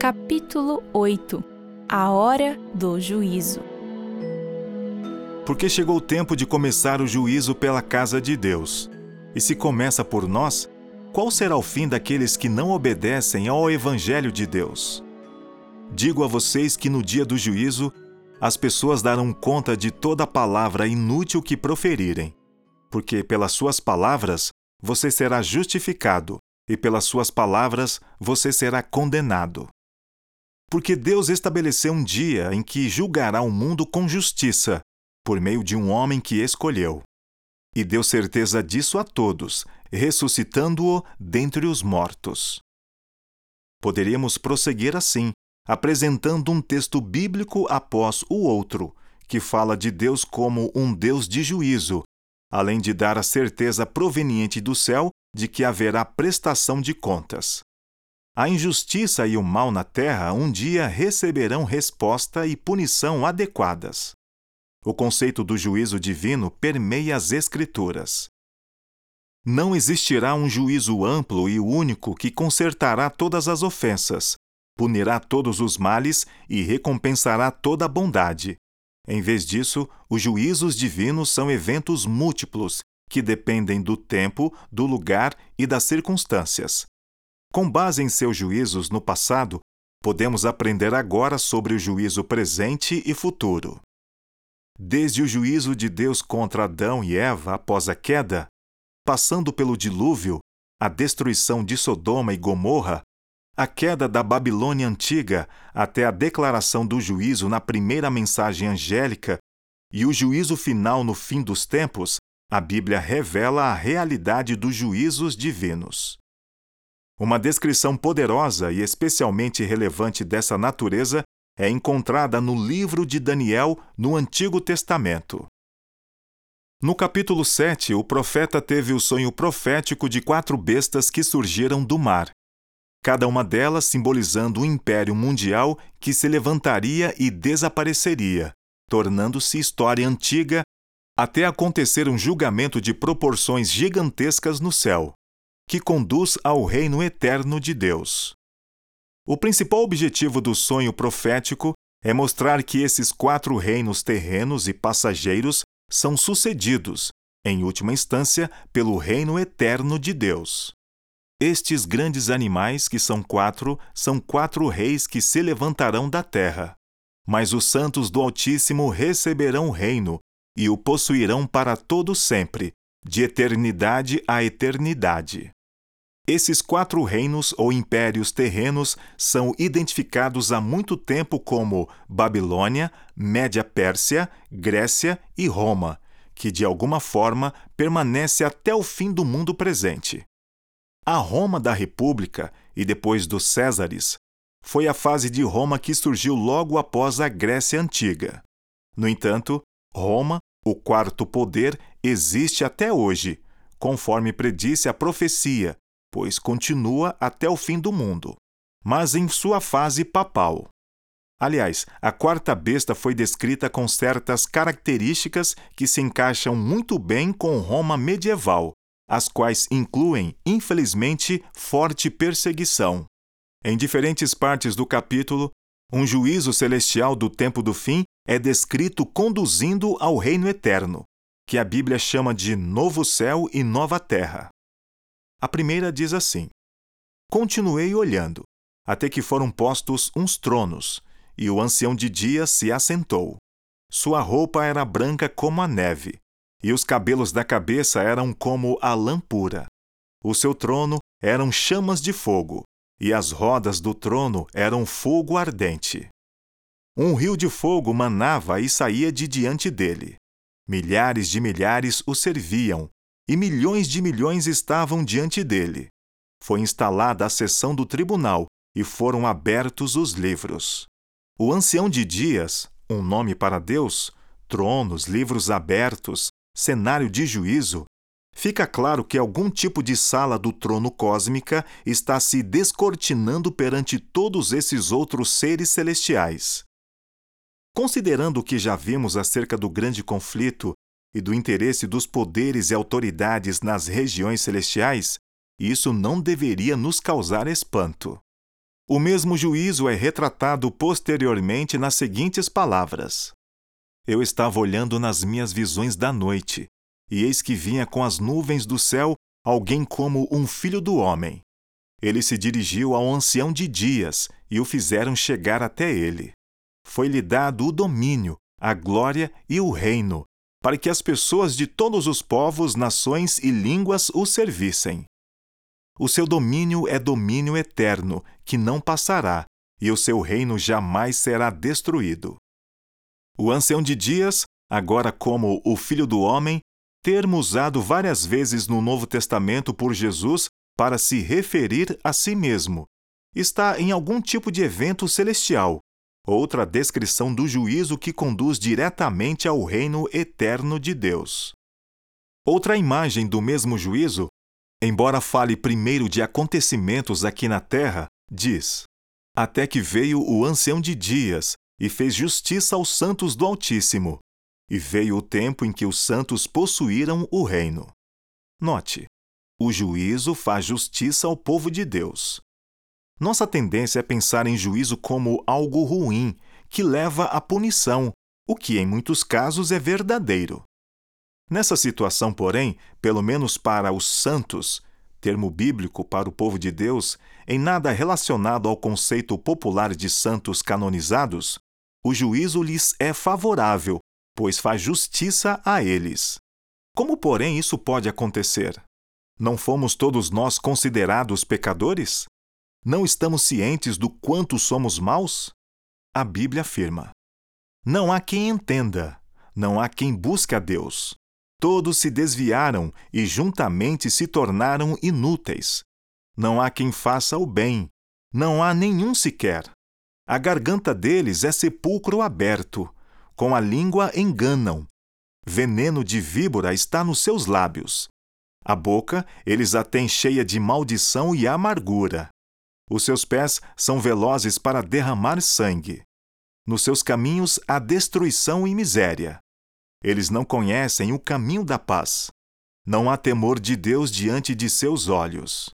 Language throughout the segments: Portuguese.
Capítulo 8 A Hora do Juízo Porque chegou o tempo de começar o juízo pela casa de Deus. E se começa por nós, qual será o fim daqueles que não obedecem ao Evangelho de Deus? Digo a vocês que no dia do juízo, as pessoas darão conta de toda palavra inútil que proferirem, porque pelas suas palavras você será justificado, e pelas suas palavras você será condenado. Porque Deus estabeleceu um dia em que julgará o mundo com justiça, por meio de um homem que escolheu. E deu certeza disso a todos, ressuscitando-o dentre os mortos. Poderíamos prosseguir assim, apresentando um texto bíblico após o outro, que fala de Deus como um Deus de juízo, além de dar a certeza proveniente do céu de que haverá prestação de contas. A injustiça e o mal na terra um dia receberão resposta e punição adequadas. O conceito do juízo divino permeia as Escrituras. Não existirá um juízo amplo e único que consertará todas as ofensas, punirá todos os males e recompensará toda a bondade. Em vez disso, os juízos divinos são eventos múltiplos que dependem do tempo, do lugar e das circunstâncias. Com base em seus juízos no passado, podemos aprender agora sobre o juízo presente e futuro. Desde o juízo de Deus contra Adão e Eva após a queda, passando pelo dilúvio, a destruição de Sodoma e Gomorra, a queda da Babilônia antiga até a declaração do juízo na primeira mensagem angélica e o juízo final no fim dos tempos, a Bíblia revela a realidade dos juízos divinos. Uma descrição poderosa e especialmente relevante dessa natureza é encontrada no livro de Daniel no Antigo Testamento. No capítulo 7, o profeta teve o sonho profético de quatro bestas que surgiram do mar, cada uma delas simbolizando um império mundial que se levantaria e desapareceria, tornando-se história antiga até acontecer um julgamento de proporções gigantescas no céu, que conduz ao reino eterno de Deus. O principal objetivo do sonho profético é mostrar que esses quatro reinos terrenos e passageiros são sucedidos, em última instância, pelo reino eterno de Deus. Estes grandes animais, que são quatro, são quatro reis que se levantarão da terra. Mas os santos do Altíssimo receberão o reino e o possuirão para todo sempre, de eternidade a eternidade. Esses quatro reinos ou impérios terrenos são identificados há muito tempo como Babilônia, Média Pérsia, Grécia e Roma, que de alguma forma permanece até o fim do mundo presente. A Roma da República e depois dos Césares foi a fase de Roma que surgiu logo após a Grécia Antiga. No entanto, Roma, o quarto poder, existe até hoje, conforme predisse a profecia, pois continua até o fim do mundo, mas em sua fase papal. Aliás, a quarta besta foi descrita com certas características que se encaixam muito bem com Roma medieval, as quais incluem, infelizmente, forte perseguição. Em diferentes partes do capítulo, um juízo celestial do tempo do fim é descrito conduzindo ao reino eterno, que a Bíblia chama de novo céu e nova terra. A primeira diz assim: Continuei olhando, até que foram postos uns tronos, e o ancião de dias se assentou. Sua roupa era branca como a neve, e os cabelos da cabeça eram como a lã pura. O seu trono eram chamas de fogo, e as rodas do trono eram fogo ardente. Um rio de fogo manava e saía de diante dele. Milhares de milhares o serviam, e milhões de milhões estavam diante dele. Foi instalada a sessão do tribunal e foram abertos os livros. O ancião de dias, um nome para Deus, tronos, livros abertos, cenário de juízo, fica claro que algum tipo de sala do trono cósmica está se descortinando perante todos esses outros seres celestiais. Considerando o que já vimos acerca do grande conflito e do interesse dos poderes e autoridades nas regiões celestiais, isso não deveria nos causar espanto. O mesmo juízo é retratado posteriormente nas seguintes palavras: Eu estava olhando nas minhas visões da noite, e eis que vinha com as nuvens do céu alguém como um filho do homem. Ele se dirigiu ao ancião de dias e o fizeram chegar até ele. Foi-lhe dado o domínio, a glória e o reino, para que as pessoas de todos os povos, nações e línguas o servissem. O seu domínio é domínio eterno, que não passará, e o seu reino jamais será destruído. O ancião de dias, agora como o Filho do Homem, termo usado várias vezes no Novo Testamento por Jesus para se referir a si mesmo, está em algum tipo de evento celestial, outra descrição do juízo que conduz diretamente ao reino eterno de Deus. Outra imagem do mesmo juízo embora fale primeiro de acontecimentos aqui na terra, diz: Até que veio o ancião de dias e fez justiça aos santos do Altíssimo, e veio o tempo em que os santos possuíram o reino. Note: o juízo faz justiça ao povo de Deus. Nossa tendência é pensar em juízo como algo ruim, que leva à punição, o que em muitos casos é verdadeiro. Nessa situação, porém, pelo menos para os santos, termo bíblico para o povo de Deus, em nada relacionado ao conceito popular de santos canonizados, o juízo lhes é favorável, pois faz justiça a eles. Como, porém, isso pode acontecer? Não fomos todos nós considerados pecadores? Não estamos cientes do quanto somos maus? A Bíblia afirma: Não há quem entenda, não há quem busque a Deus. Todos se desviaram e juntamente se tornaram inúteis. Não há quem faça o bem, não há nenhum sequer. A garganta deles é sepulcro aberto, com a língua enganam. Veneno de víbora está nos seus lábios. A boca eles a têm cheia de maldição e amargura. Os seus pés são velozes para derramar sangue. Nos seus caminhos há destruição e miséria. Eles não conhecem o caminho da paz. Não há temor de Deus diante de seus olhos.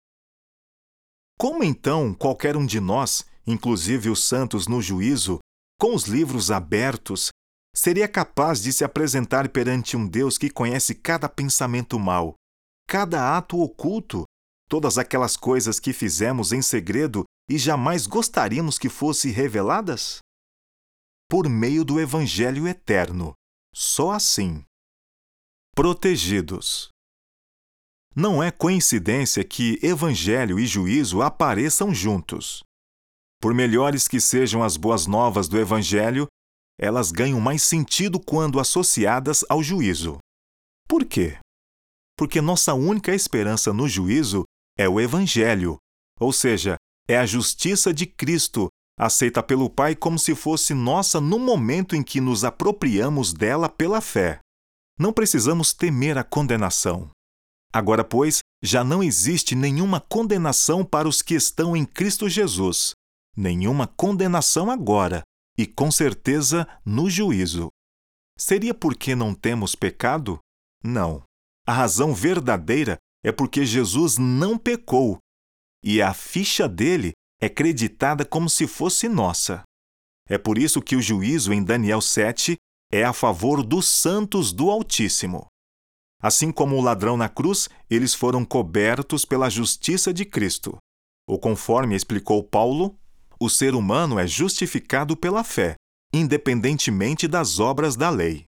Como então qualquer um de nós, inclusive os santos no juízo, com os livros abertos, seria capaz de se apresentar perante um Deus que conhece cada pensamento mau, cada ato oculto, todas aquelas coisas que fizemos em segredo e jamais gostaríamos que fossem reveladas? Por meio do Evangelho eterno, só assim. Protegidos. Não é coincidência que evangelho e juízo apareçam juntos. Por melhores que sejam as boas novas do evangelho, elas ganham mais sentido quando associadas ao juízo. Por quê? Porque nossa única esperança no juízo é o evangelho, ou seja, é a justiça de Cristo aceita pelo Pai como se fosse nossa no momento em que nos apropriamos dela pela fé. Não precisamos temer a condenação. Agora, pois, já não existe nenhuma condenação para os que estão em Cristo Jesus. Nenhuma condenação agora, e com certeza no juízo. Seria porque não temos pecado? Não. A razão verdadeira é porque Jesus não pecou, e a ficha dele é creditada como se fosse nossa. É por isso que o juízo em Daniel 7 é a favor dos santos do Altíssimo. Assim como o ladrão na cruz, eles foram cobertos pela justiça de Cristo. Ou conforme explicou Paulo, o ser humano é justificado pela fé, independentemente das obras da lei.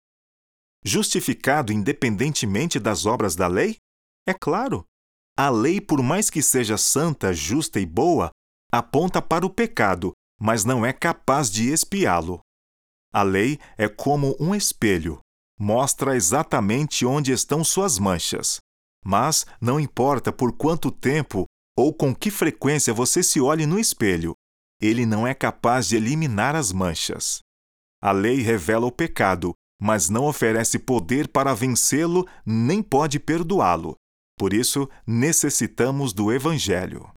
Justificado independentemente das obras da lei? É claro. A lei, por mais que seja santa, justa e boa, aponta para o pecado, mas não é capaz de expiá-lo. A lei é como um espelho, mostra exatamente onde estão suas manchas. Mas não importa por quanto tempo ou com que frequência você se olhe no espelho, ele não é capaz de eliminar as manchas. A lei revela o pecado, mas não oferece poder para vencê-lo nem pode perdoá-lo. Por isso, necessitamos do Evangelho.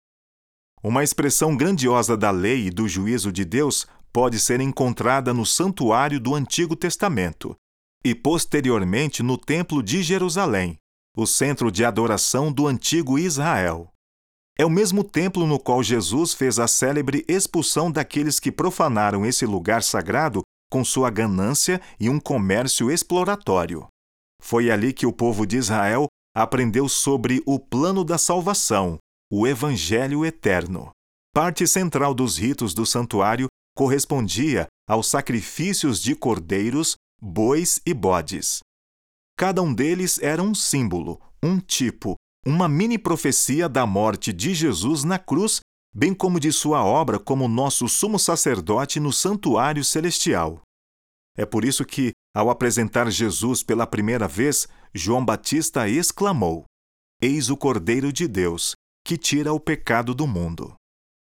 Uma expressão grandiosa da lei e do juízo de Deus pode ser encontrada no santuário do Antigo Testamento e posteriormente no Templo de Jerusalém, o centro de adoração do antigo Israel. É o mesmo templo no qual Jesus fez a célebre expulsão daqueles que profanaram esse lugar sagrado com sua ganância e um comércio exploratório. Foi ali que o povo de Israel aprendeu sobre o plano da salvação, o Evangelho eterno. Parte central dos ritos do santuário correspondia aos sacrifícios de cordeiros, bois e bodes. Cada um deles era um símbolo, um tipo, uma mini profecia da morte de Jesus na cruz, bem como de sua obra como nosso sumo sacerdote no santuário celestial. É por isso que, ao apresentar Jesus pela primeira vez, João Batista exclamou: Eis o Cordeiro de Deus, que tira o pecado do mundo.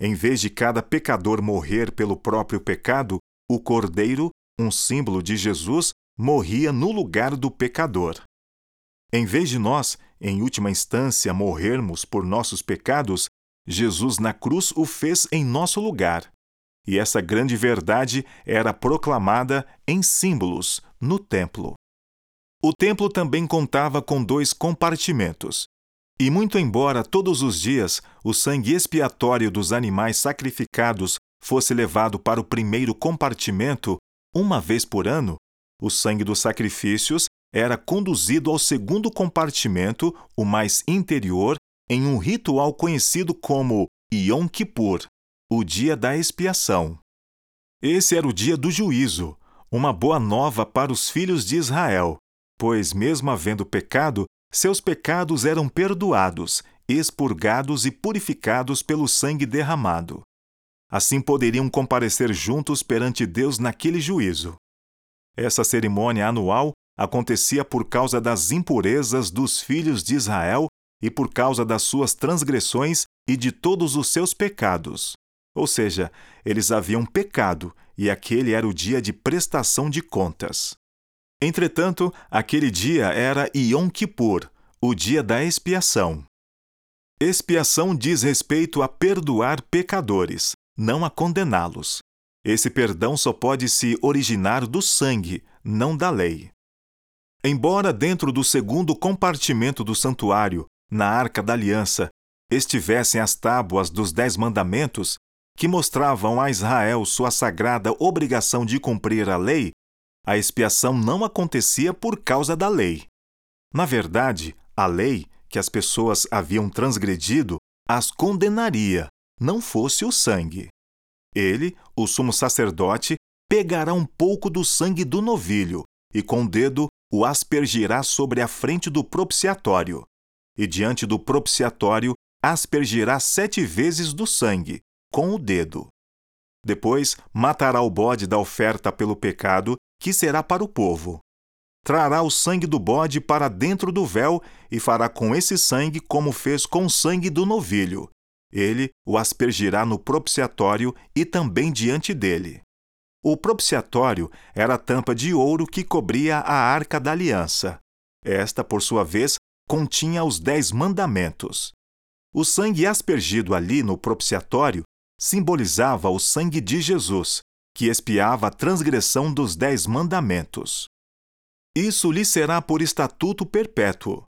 Em vez de cada pecador morrer pelo próprio pecado, o Cordeiro, um símbolo de Jesus, morria no lugar do pecador. Em vez de nós, em última instância, morrermos por nossos pecados, Jesus na cruz o fez em nosso lugar. E essa grande verdade era proclamada em símbolos no templo. O templo também contava com dois compartimentos. E muito embora todos os dias o sangue expiatório dos animais sacrificados fosse levado para o primeiro compartimento, uma vez por ano, o sangue dos sacrifícios era conduzido ao segundo compartimento, o mais interior, em um ritual conhecido como Yom Kippur, o dia da expiação. Esse era o dia do juízo, uma boa nova para os filhos de Israel, pois, mesmo havendo pecado, seus pecados eram perdoados, expurgados e purificados pelo sangue derramado. Assim poderiam comparecer juntos perante Deus naquele juízo. Essa cerimônia anual acontecia por causa das impurezas dos filhos de Israel e por causa das suas transgressões e de todos os seus pecados. Ou seja, eles haviam pecado e aquele era o dia de prestação de contas. Entretanto, aquele dia era Yom Kippur, o dia da expiação. Expiação diz respeito a perdoar pecadores, não a condená-los. Esse perdão só pode se originar do sangue, não da lei. Embora dentro do segundo compartimento do santuário, na Arca da Aliança, estivessem as tábuas dos Dez Mandamentos, que mostravam a Israel sua sagrada obrigação de cumprir a lei, a expiação não acontecia por causa da lei. Na verdade, a lei, que as pessoas haviam transgredido, as condenaria, não fosse o sangue. Ele, o sumo sacerdote, pegará um pouco do sangue do novilho e com o dedo o aspergirá sobre a frente do propiciatório. E diante do propiciatório aspergirá sete vezes do sangue, com o dedo. Depois matará o bode da oferta pelo pecado, que será para o povo. Trará o sangue do bode para dentro do véu e fará com esse sangue como fez com o sangue do novilho. Ele o aspergirá no propiciatório e também diante dele. O propiciatório era a tampa de ouro que cobria a arca da aliança. Esta, por sua vez, continha os dez mandamentos. O sangue aspergido ali no propiciatório simbolizava o sangue de Jesus, que expiava a transgressão dos dez mandamentos. Isso lhe será por estatuto perpétuo.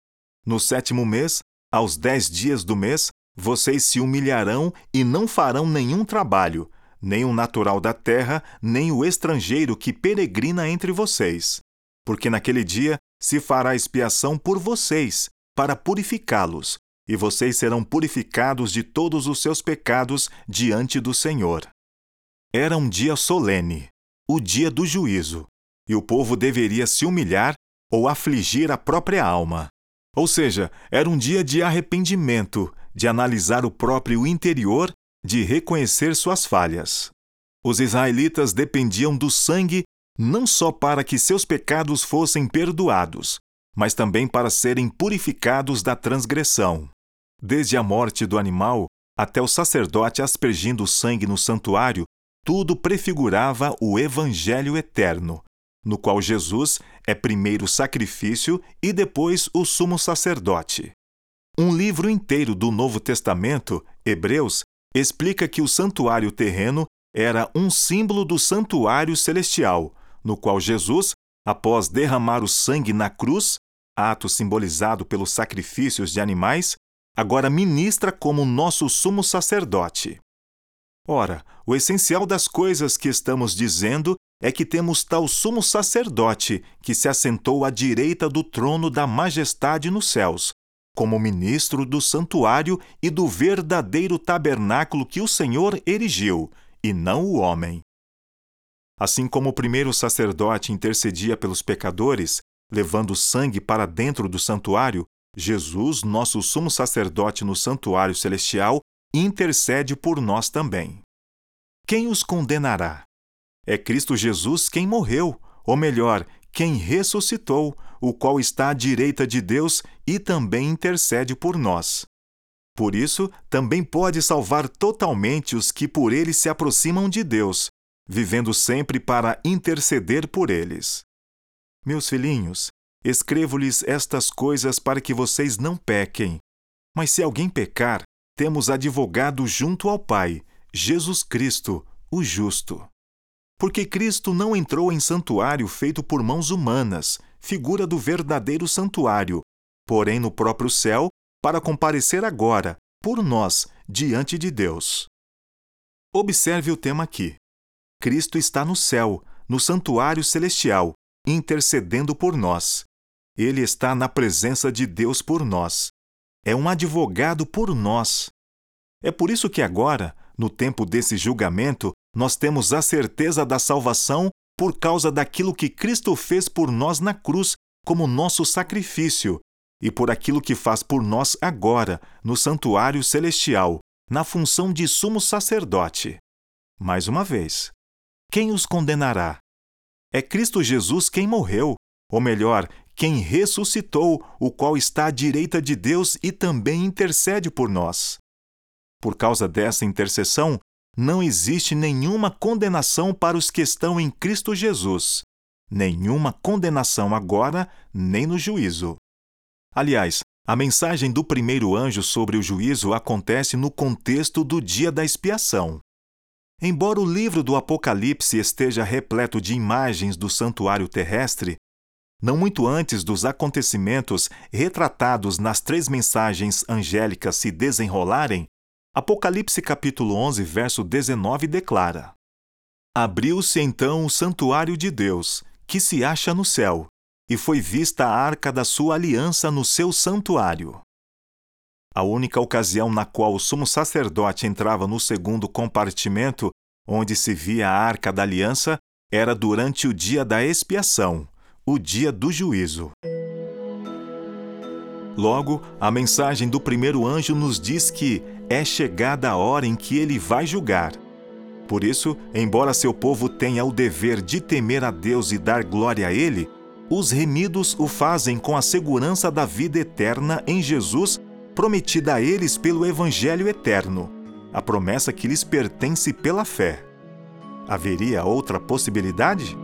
No sétimo mês, aos dez dias do mês, vocês se humilharão e não farão nenhum trabalho, nem o natural da terra, nem o estrangeiro que peregrina entre vocês. Porque naquele dia se fará expiação por vocês, para purificá-los, e vocês serão purificados de todos os seus pecados diante do Senhor. Era um dia solene, o dia do juízo, e o povo deveria se humilhar ou afligir a própria alma. Ou seja, era um dia de arrependimento, de analisar o próprio interior de reconhecer suas falhas. Os israelitas dependiam do sangue não só para que seus pecados fossem perdoados, mas também para serem purificados da transgressão. Desde a morte do animal até o sacerdote aspergindo o sangue no santuário, tudo prefigurava o Evangelho eterno, no qual Jesus é primeiro sacrifício e depois o sumo sacerdote. Um livro inteiro do Novo Testamento, Hebreus, explica que o santuário terreno era um símbolo do santuário celestial, no qual Jesus, após derramar o sangue na cruz, ato simbolizado pelos sacrifícios de animais, agora ministra como nosso sumo sacerdote. Ora, o essencial das coisas que estamos dizendo é que temos tal sumo sacerdote que se assentou à direita do trono da majestade nos céus, como ministro do santuário e do verdadeiro tabernáculo que o Senhor erigiu, e não o homem. Assim como o primeiro sacerdote intercedia pelos pecadores, levando sangue para dentro do santuário, Jesus, nosso sumo sacerdote no santuário celestial, intercede por nós também. Quem os condenará? É Cristo Jesus quem morreu, ou melhor, quem ressuscitou, o qual está à direita de Deus e também intercede por nós. Por isso, também pode salvar totalmente os que por ele se aproximam de Deus, vivendo sempre para interceder por eles. Meus filhinhos, escrevo-lhes estas coisas para que vocês não pequem. Mas se alguém pecar, temos advogado junto ao Pai, Jesus Cristo, o justo. Porque Cristo não entrou em santuário feito por mãos humanas, figura do verdadeiro santuário, porém no próprio céu, para comparecer agora, por nós, diante de Deus. Observe o tema aqui. Cristo está no céu, no santuário celestial, intercedendo por nós. Ele está na presença de Deus por nós. É um advogado por nós. É por isso que agora, no tempo desse julgamento, nós temos a certeza da salvação por causa daquilo que Cristo fez por nós na cruz como nosso sacrifício e por aquilo que faz por nós agora no santuário celestial, na função de sumo sacerdote. Mais uma vez, quem os condenará? É Cristo Jesus quem morreu, ou melhor, quem ressuscitou, o qual está à direita de Deus e também intercede por nós. Por causa dessa intercessão, não existe nenhuma condenação para os que estão em Cristo Jesus. Nenhuma condenação agora, nem no juízo. Aliás, a mensagem do primeiro anjo sobre o juízo acontece no contexto do dia da expiação. Embora o livro do Apocalipse esteja repleto de imagens do santuário terrestre, não muito antes dos acontecimentos retratados nas três mensagens angélicas se desenrolarem, Apocalipse capítulo 11, verso 19 declara: Abriu-se então o santuário de Deus, que se acha no céu, e foi vista a arca da sua aliança no seu santuário. A única ocasião na qual o sumo sacerdote entrava no segundo compartimento, onde se via a arca da aliança, era durante o dia da expiação, o dia do juízo. Logo, a mensagem do primeiro anjo nos diz que é chegada a hora em que ele vai julgar. Por isso, embora seu povo tenha o dever de temer a Deus e dar glória a Ele, os remidos o fazem com a segurança da vida eterna em Jesus, prometida a eles pelo Evangelho eterno, a promessa que lhes pertence pela fé. Haveria outra possibilidade?